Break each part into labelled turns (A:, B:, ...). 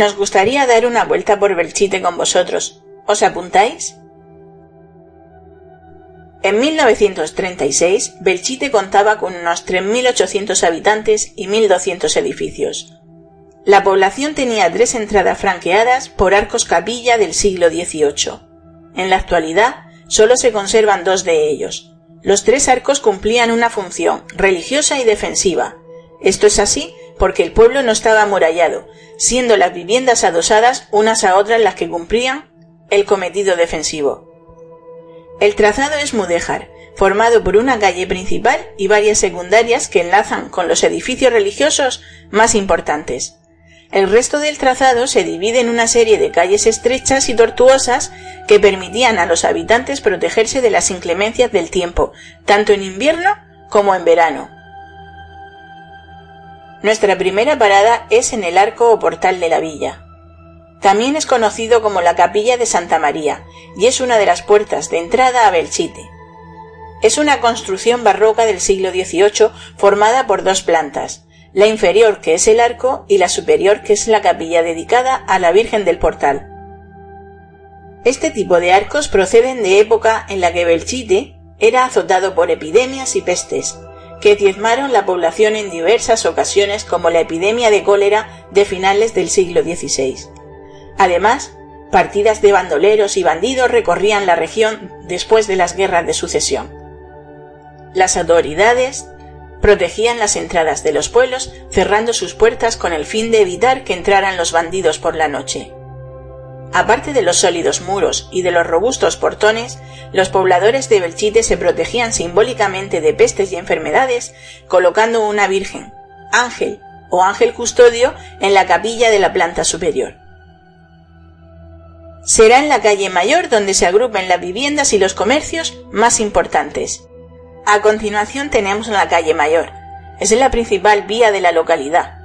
A: Nos gustaría dar una vuelta por Belchite con vosotros. ¿Os apuntáis? En 1936, Belchite contaba con unos 3.800 habitantes y 1.200 edificios. La población tenía tres entradas franqueadas por arcos capilla del siglo XVIII. En la actualidad, solo se conservan dos de ellos. Los tres arcos cumplían una función religiosa y defensiva. Esto es así porque el pueblo no estaba amurallado, siendo las viviendas adosadas unas a otras las que cumplían el cometido defensivo. El trazado es mudéjar, formado por una calle principal y varias secundarias que enlazan con los edificios religiosos más importantes. El resto del trazado se divide en una serie de calles estrechas y tortuosas que permitían a los habitantes protegerse de las inclemencias del tiempo, tanto en invierno como en verano. Nuestra primera parada es en el arco o portal de la villa. También es conocido como la Capilla de Santa María y es una de las puertas de entrada a Belchite. Es una construcción barroca del siglo XVIII formada por dos plantas, la inferior que es el arco y la superior que es la capilla dedicada a la Virgen del Portal. Este tipo de arcos proceden de época en la que Belchite era azotado por epidemias y pestes, que diezmaron la población en diversas ocasiones como la epidemia de cólera de finales del siglo XVI. Además, partidas de bandoleros y bandidos recorrían la región después de las guerras de sucesión. Las autoridades protegían las entradas de los pueblos cerrando sus puertas con el fin de evitar que entraran los bandidos por la noche. Aparte de los sólidos muros y de los robustos portones, los pobladores de Belchite se protegían simbólicamente de pestes y enfermedades colocando una virgen, ángel o ángel custodio en la capilla de la planta superior. Será en la calle mayor donde se agrupen las viviendas y los comercios más importantes. A continuación tenemos la calle mayor. Es la principal vía de la localidad,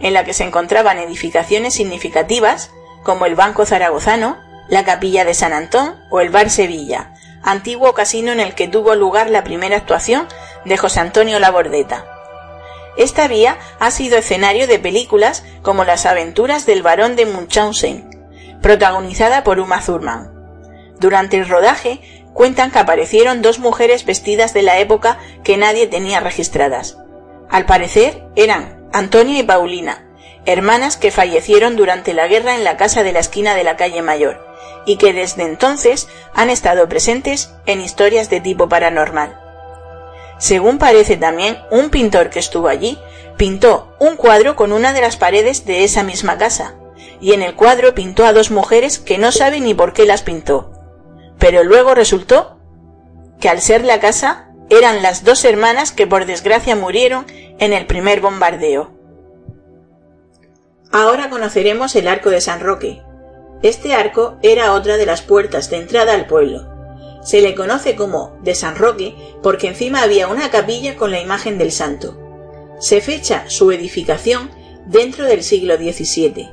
A: en la que se encontraban edificaciones significativas como el Banco Zaragozano, la Capilla de San Antón o el Bar Sevilla, antiguo casino en el que tuvo lugar la primera actuación de José Antonio Labordeta. Esta vía ha sido escenario de películas como Las aventuras del barón de Munchausen, protagonizada por Uma Thurman. Durante el rodaje cuentan que aparecieron dos mujeres vestidas de la época que nadie tenía registradas. Al parecer eran Antonia y Paulina, hermanas que fallecieron durante la guerra en la casa de la esquina de la calle Mayor, y que desde entonces han estado presentes en historias de tipo paranormal. Según parece también, un pintor que estuvo allí pintó un cuadro con una de las paredes de esa misma casa, y en el cuadro pintó a dos mujeres que no sabe ni por qué las pintó. Pero luego resultó que al ser la casa eran las dos hermanas que por desgracia murieron en el primer bombardeo. Ahora conoceremos el arco de San Roque. Este arco era otra de las puertas de entrada al pueblo. Se le conoce como de San Roque porque encima había una capilla con la imagen del santo. Se fecha su edificación dentro del siglo XVII.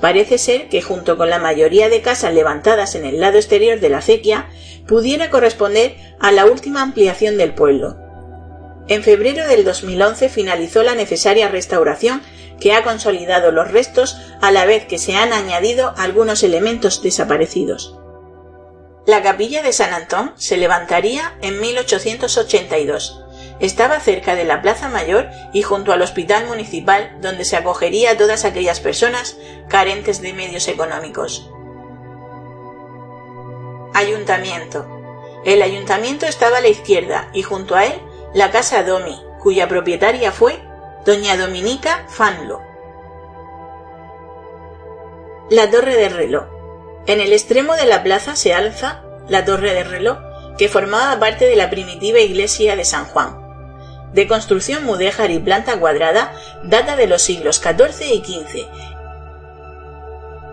A: Parece ser que junto con la mayoría de casas levantadas en el lado exterior de la acequia, pudiera corresponder a la última ampliación del pueblo. En febrero del 2011 finalizó la necesaria restauración que ha consolidado los restos a la vez que se han añadido algunos elementos desaparecidos. La capilla de San Antón se levantaría en 1882 estaba cerca de la Plaza Mayor y junto al Hospital Municipal donde se acogería a todas aquellas personas carentes de medios económicos. Ayuntamiento. El ayuntamiento estaba a la izquierda y junto a él la Casa Domi, cuya propietaria fue doña Dominica Fanlo. La Torre de Reloj. En el extremo de la plaza se alza la Torre de Reloj, que formaba parte de la primitiva iglesia de San Juan de construcción mudéjar y planta cuadrada, data de los siglos XIV y XV.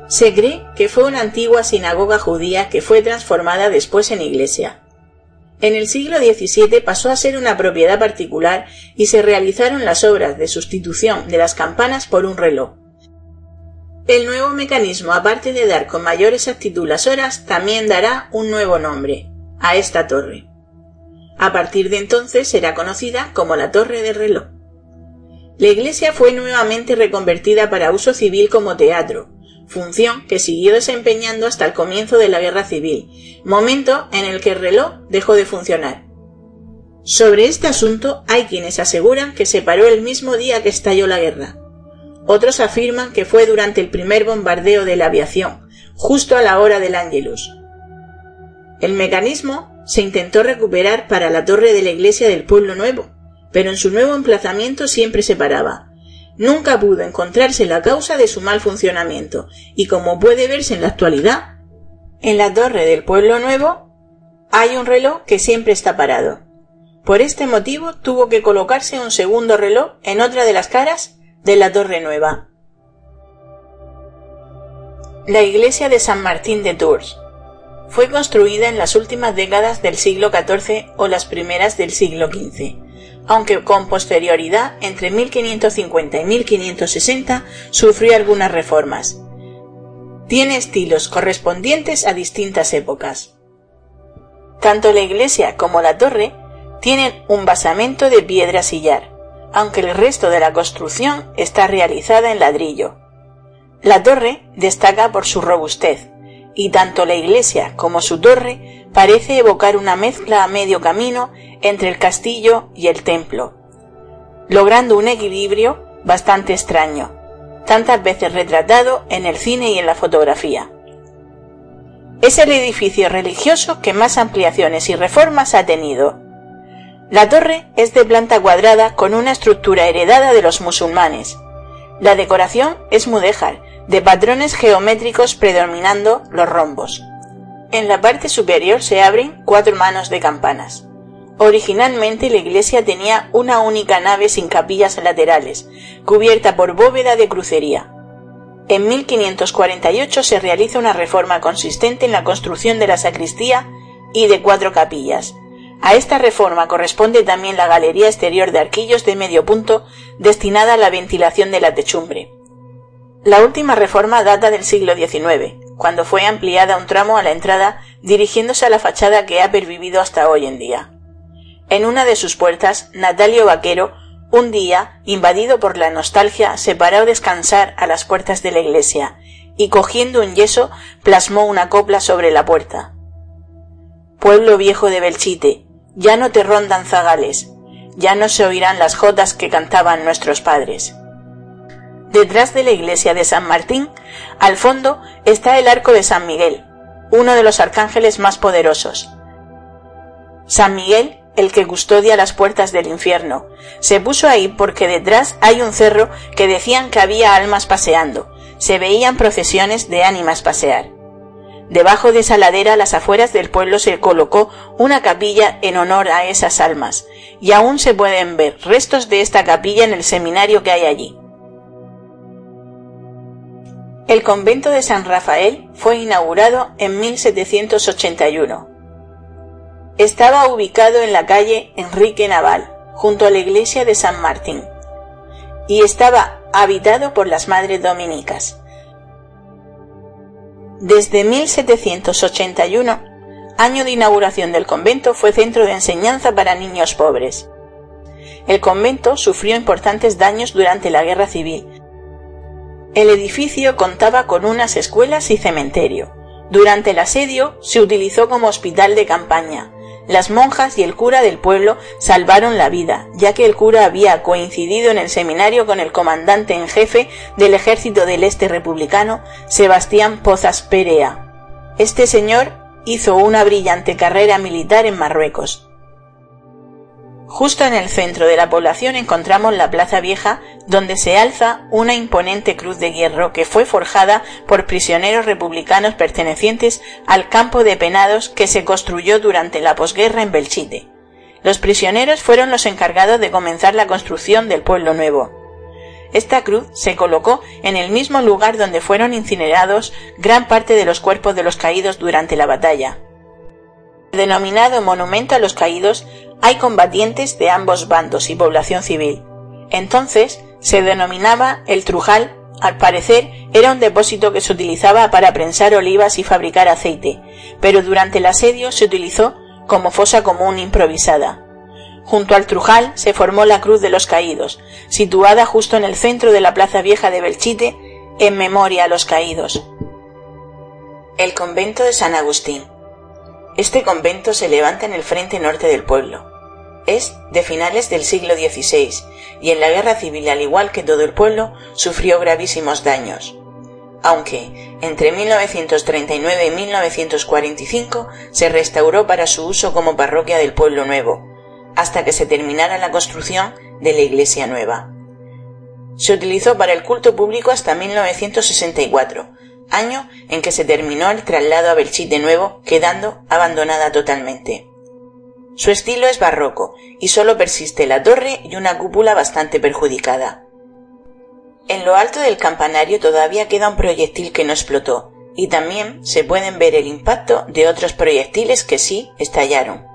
A: Se cree que fue una antigua sinagoga judía que fue transformada después en iglesia. En el siglo XVII pasó a ser una propiedad particular y se realizaron las obras de sustitución de las campanas por un reloj. El nuevo mecanismo, aparte de dar con mayor exactitud las horas, también dará un nuevo nombre a esta torre. A partir de entonces será conocida como la Torre del Reloj. La iglesia fue nuevamente reconvertida para uso civil como teatro. Función que siguió desempeñando hasta el comienzo de la Guerra Civil, momento en el que el reloj dejó de funcionar. Sobre este asunto hay quienes aseguran que se paró el mismo día que estalló la guerra. Otros afirman que fue durante el primer bombardeo de la aviación, justo a la hora del Ángelus. El mecanismo se intentó recuperar para la torre de la iglesia del Pueblo Nuevo, pero en su nuevo emplazamiento siempre se paraba. Nunca pudo encontrarse la causa de su mal funcionamiento, y como puede verse en la actualidad, en la torre del Pueblo Nuevo hay un reloj que siempre está parado. Por este motivo tuvo que colocarse un segundo reloj en otra de las caras de la Torre Nueva. La iglesia de San Martín de Tours fue construida en las últimas décadas del siglo XIV o las primeras del siglo XV, aunque con posterioridad entre 1550 y 1560 sufrió algunas reformas. Tiene estilos correspondientes a distintas épocas. Tanto la iglesia como la torre tienen un basamento de piedra sillar, aunque el resto de la construcción está realizada en ladrillo. La torre destaca por su robustez, y tanto la iglesia como su torre parece evocar una mezcla a medio camino entre el castillo y el templo, logrando un equilibrio bastante extraño, tantas veces retratado en el cine y en la fotografía. Es el edificio religioso que más ampliaciones y reformas ha tenido, la torre es de planta cuadrada con una estructura heredada de los musulmanes. La decoración es mudéjar, de patrones geométricos predominando los rombos. En la parte superior se abren cuatro manos de campanas. Originalmente la iglesia tenía una única nave sin capillas laterales, cubierta por bóveda de crucería. En 1548 se realiza una reforma consistente en la construcción de la sacristía y de cuatro capillas, a esta reforma corresponde también la galería exterior de arquillos de medio punto destinada a la ventilación de la techumbre. La última reforma data del siglo XIX, cuando fue ampliada un tramo a la entrada dirigiéndose a la fachada que ha pervivido hasta hoy en día. En una de sus puertas, Natalio Vaquero, un día, invadido por la nostalgia, se paró a descansar a las puertas de la iglesia y cogiendo un yeso plasmó una copla sobre la puerta. Pueblo viejo de Belchite, ya no te rondan zagales, ya no se oirán las jotas que cantaban nuestros padres. Detrás de la iglesia de San Martín, al fondo, está el arco de San Miguel, uno de los arcángeles más poderosos. San Miguel, el que custodia las puertas del infierno, se puso ahí porque detrás hay un cerro que decían que había almas paseando, se veían procesiones de ánimas pasear. Debajo de esa ladera, a las afueras del pueblo, se colocó una capilla en honor a esas almas, y aún se pueden ver restos de esta capilla en el seminario que hay allí. El convento de San Rafael fue inaugurado en 1781. Estaba ubicado en la calle Enrique Naval, junto a la iglesia de San Martín, y estaba habitado por las madres dominicas. Desde 1781, año de inauguración del convento, fue centro de enseñanza para niños pobres. El convento sufrió importantes daños durante la Guerra Civil. El edificio contaba con unas escuelas y cementerio. Durante el asedio se utilizó como hospital de campaña, las monjas y el cura del pueblo salvaron la vida, ya que el cura había coincidido en el seminario con el comandante en jefe del ejército del este republicano, Sebastián Pozas Perea. Este señor hizo una brillante carrera militar en Marruecos. Justo en el centro de la población encontramos la Plaza Vieja, donde se alza una imponente cruz de hierro que fue forjada por prisioneros republicanos pertenecientes al campo de penados que se construyó durante la posguerra en Belchite. Los prisioneros fueron los encargados de comenzar la construcción del pueblo nuevo. Esta cruz se colocó en el mismo lugar donde fueron incinerados gran parte de los cuerpos de los caídos durante la batalla. Denominado Monumento a los Caídos, hay combatientes de ambos bandos y población civil. Entonces se denominaba el Trujal, al parecer era un depósito que se utilizaba para prensar olivas y fabricar aceite, pero durante el asedio se utilizó como fosa común improvisada. Junto al Trujal se formó la Cruz de los Caídos, situada justo en el centro de la Plaza Vieja de Belchite, en memoria a los caídos. El convento de San Agustín. Este convento se levanta en el frente norte del pueblo. Es de finales del siglo XVI y en la guerra civil, al igual que todo el pueblo, sufrió gravísimos daños. Aunque entre 1939 y 1945 se restauró para su uso como parroquia del pueblo nuevo, hasta que se terminara la construcción de la iglesia nueva. Se utilizó para el culto público hasta 1964, año en que se terminó el traslado a Belchit de nuevo, quedando abandonada totalmente. Su estilo es barroco y solo persiste la torre y una cúpula bastante perjudicada. En lo alto del campanario todavía queda un proyectil que no explotó y también se pueden ver el impacto de otros proyectiles que sí estallaron.